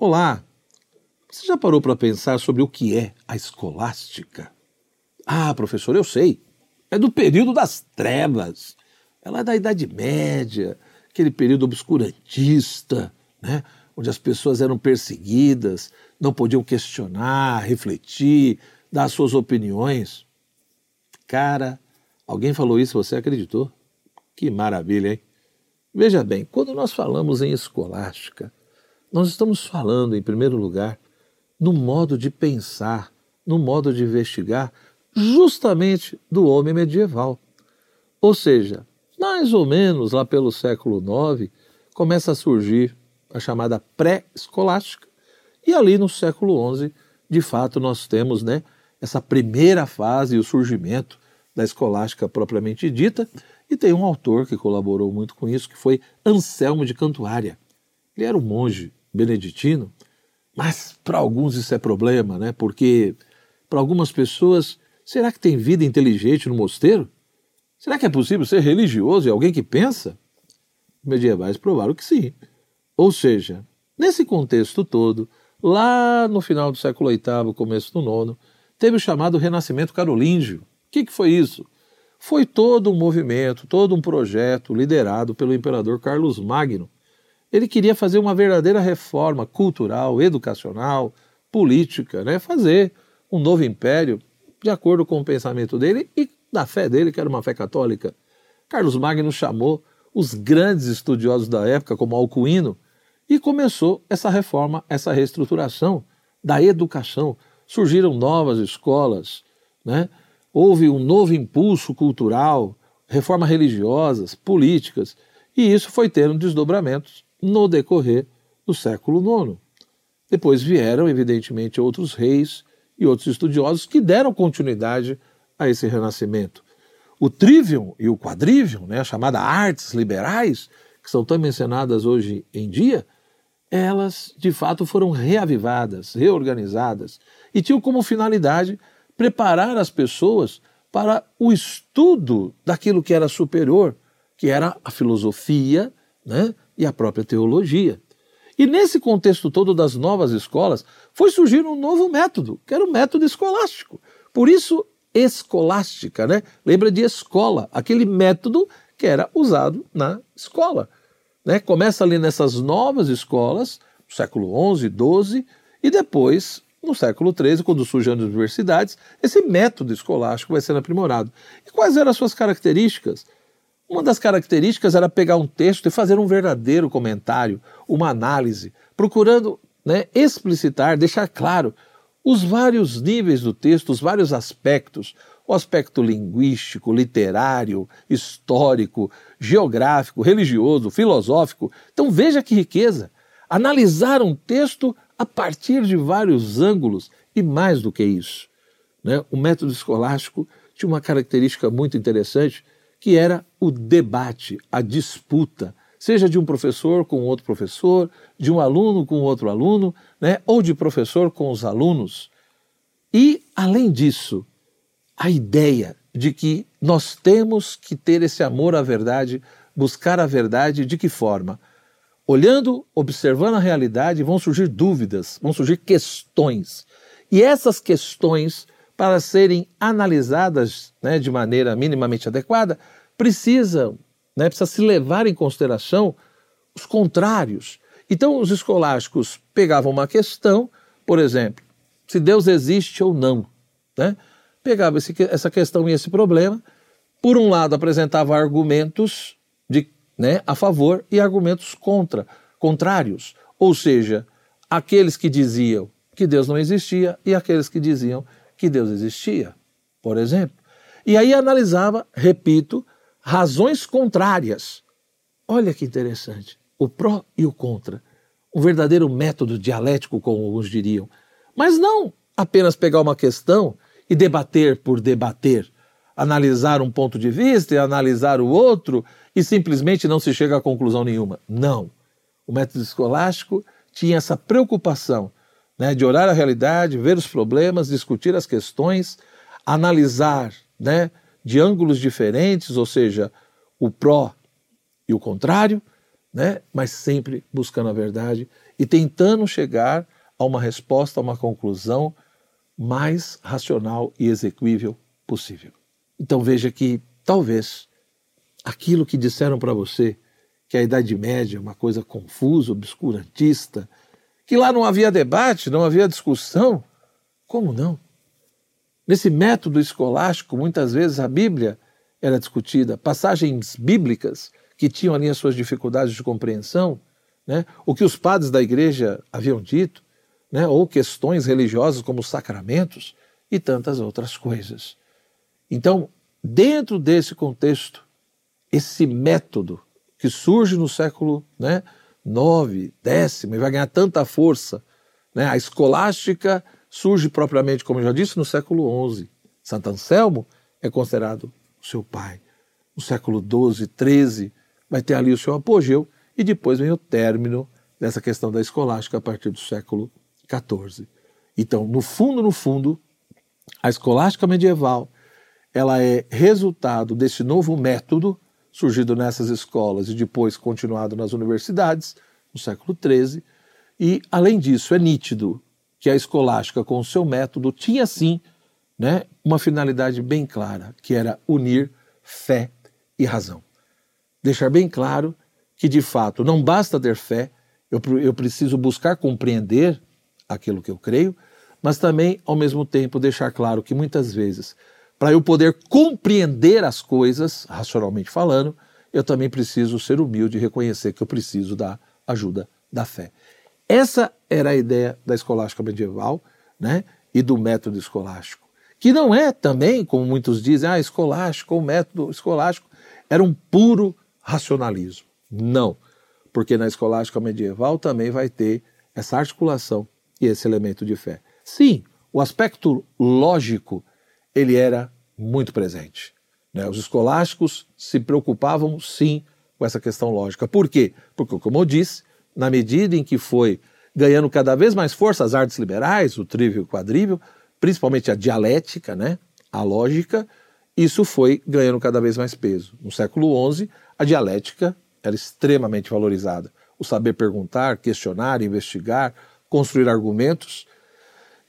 Olá! Você já parou para pensar sobre o que é a escolástica? Ah, professor, eu sei. É do período das trevas. Ela é da Idade Média, aquele período obscurantista, né? onde as pessoas eram perseguidas, não podiam questionar, refletir, dar suas opiniões. Cara, alguém falou isso, você acreditou? Que maravilha, hein? Veja bem, quando nós falamos em escolástica, nós estamos falando, em primeiro lugar, no modo de pensar, no modo de investigar, justamente do homem medieval. Ou seja, mais ou menos lá pelo século IX, começa a surgir a chamada pré-escolástica, e ali no século XI, de fato, nós temos né, essa primeira fase o surgimento da escolástica propriamente dita, e tem um autor que colaborou muito com isso, que foi Anselmo de Cantuária. Ele era um monge beneditino, mas para alguns isso é problema, né? Porque para algumas pessoas, será que tem vida inteligente no mosteiro? Será que é possível ser religioso e alguém que pensa? Medievais provaram que sim. Ou seja, nesse contexto todo, lá no final do século VIII, começo do nono, teve o chamado Renascimento Carolíngio. O que, que foi isso? Foi todo um movimento, todo um projeto liderado pelo imperador Carlos Magno, ele queria fazer uma verdadeira reforma cultural, educacional, política, né? fazer um novo império de acordo com o pensamento dele e da fé dele, que era uma fé católica. Carlos Magno chamou os grandes estudiosos da época, como Alcuino, e começou essa reforma, essa reestruturação da educação. Surgiram novas escolas, né? houve um novo impulso cultural, reformas religiosas, políticas, e isso foi tendo desdobramentos no decorrer do século IX. Depois vieram, evidentemente, outros reis e outros estudiosos que deram continuidade a esse renascimento. O trivium e o quadrivium, né, chamada artes liberais, que são tão mencionadas hoje em dia, elas de fato foram reavivadas, reorganizadas e tinham como finalidade preparar as pessoas para o estudo daquilo que era superior, que era a filosofia, né, e a própria teologia. E nesse contexto todo das novas escolas, foi surgir um novo método, que era o método escolástico. Por isso, escolástica, né? Lembra de escola, aquele método que era usado na escola. Né? Começa ali nessas novas escolas, século XI, XII, e depois, no século XIII, quando surgem as universidades, esse método escolástico vai sendo aprimorado. E quais eram as suas características? Uma das características era pegar um texto e fazer um verdadeiro comentário, uma análise, procurando né, explicitar, deixar claro os vários níveis do texto, os vários aspectos, o aspecto linguístico, literário, histórico, geográfico, religioso, filosófico. Então veja que riqueza! Analisar um texto a partir de vários ângulos e mais do que isso. Né? O método escolástico tinha uma característica muito interessante que era o debate, a disputa, seja de um professor com outro professor, de um aluno com outro aluno, né, ou de professor com os alunos. E, além disso, a ideia de que nós temos que ter esse amor à verdade, buscar a verdade de que forma? Olhando, observando a realidade, vão surgir dúvidas, vão surgir questões. E essas questões para serem analisadas né, de maneira minimamente adequada, precisam, né, precisa se levar em consideração os contrários. Então, os escolásticos pegavam uma questão, por exemplo, se Deus existe ou não, né? pegava esse, essa questão e esse problema, por um lado apresentava argumentos de, né, a favor e argumentos contra, contrários, ou seja, aqueles que diziam que Deus não existia e aqueles que diziam que Deus existia, por exemplo. E aí analisava, repito, razões contrárias. Olha que interessante. O pró e o contra. Um verdadeiro método dialético, como alguns diriam. Mas não apenas pegar uma questão e debater por debater, analisar um ponto de vista e analisar o outro e simplesmente não se chega a conclusão nenhuma. Não. O método escolástico tinha essa preocupação né, de olhar a realidade, ver os problemas, discutir as questões, analisar né, de ângulos diferentes, ou seja, o pró e o contrário, né, mas sempre buscando a verdade e tentando chegar a uma resposta, a uma conclusão mais racional e execuível possível. Então veja que talvez aquilo que disseram para você, que a Idade Média é uma coisa confusa, obscurantista, que lá não havia debate, não havia discussão, como não? Nesse método escolástico, muitas vezes a Bíblia era discutida, passagens bíblicas que tinham ali as suas dificuldades de compreensão, né? o que os padres da igreja haviam dito, né? ou questões religiosas como sacramentos e tantas outras coisas. Então, dentro desse contexto, esse método que surge no século né, 9, décimo, e vai ganhar tanta força, né, a escolástica surge propriamente, como eu já disse, no século XI. Santo Anselmo é considerado o seu pai. No século XII, XIII, vai ter ali o seu apogeu, e depois vem o término dessa questão da escolástica a partir do século XIV. Então, no fundo, no fundo, a escolástica medieval ela é resultado desse novo método surgido nessas escolas e depois continuado nas universidades no século XIII. E, além disso, é nítido que a escolástica, com o seu método, tinha sim né, uma finalidade bem clara, que era unir fé e razão. Deixar bem claro que, de fato, não basta ter fé, eu, eu preciso buscar compreender aquilo que eu creio, mas também, ao mesmo tempo, deixar claro que muitas vezes, para eu poder compreender as coisas, racionalmente falando, eu também preciso ser humilde e reconhecer que eu preciso da ajuda da fé. Essa era a ideia da escolástica medieval né, e do método escolástico, que não é também, como muitos dizem, ah, escolástico, o método escolástico era um puro racionalismo. Não, porque na escolástica medieval também vai ter essa articulação e esse elemento de fé. Sim, o aspecto lógico ele era muito presente. Né? Os escolásticos se preocupavam sim com essa questão lógica. Por quê? Porque, como eu disse, na medida em que foi ganhando cada vez mais força as artes liberais, o trívio e o quadrívio, principalmente a dialética, né? a lógica, isso foi ganhando cada vez mais peso. No século XI, a dialética era extremamente valorizada. O saber perguntar, questionar, investigar, construir argumentos.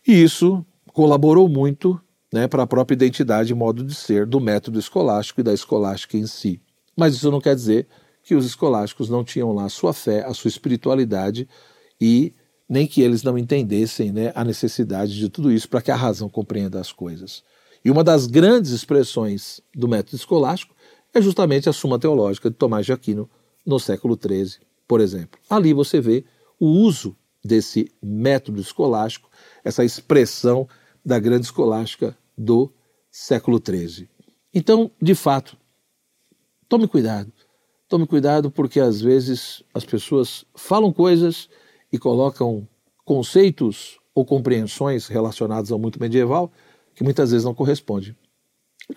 E isso colaborou muito né, para a própria identidade e modo de ser do método escolástico e da escolástica em si. Mas isso não quer dizer que os escolásticos não tinham lá a sua fé, a sua espiritualidade e nem que eles não entendessem né, a necessidade de tudo isso para que a razão compreenda as coisas. E uma das grandes expressões do método escolástico é justamente a Suma Teológica de Tomás de Aquino no século XIII, por exemplo. Ali você vê o uso desse método escolástico, essa expressão da grande escolástica do século XIII. Então, de fato, tome cuidado. Tome cuidado porque às vezes as pessoas falam coisas e colocam conceitos ou compreensões relacionados ao muito medieval que muitas vezes não correspondem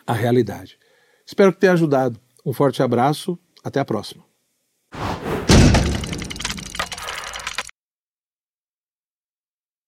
à realidade. Espero que tenha ajudado. Um forte abraço, até a próxima.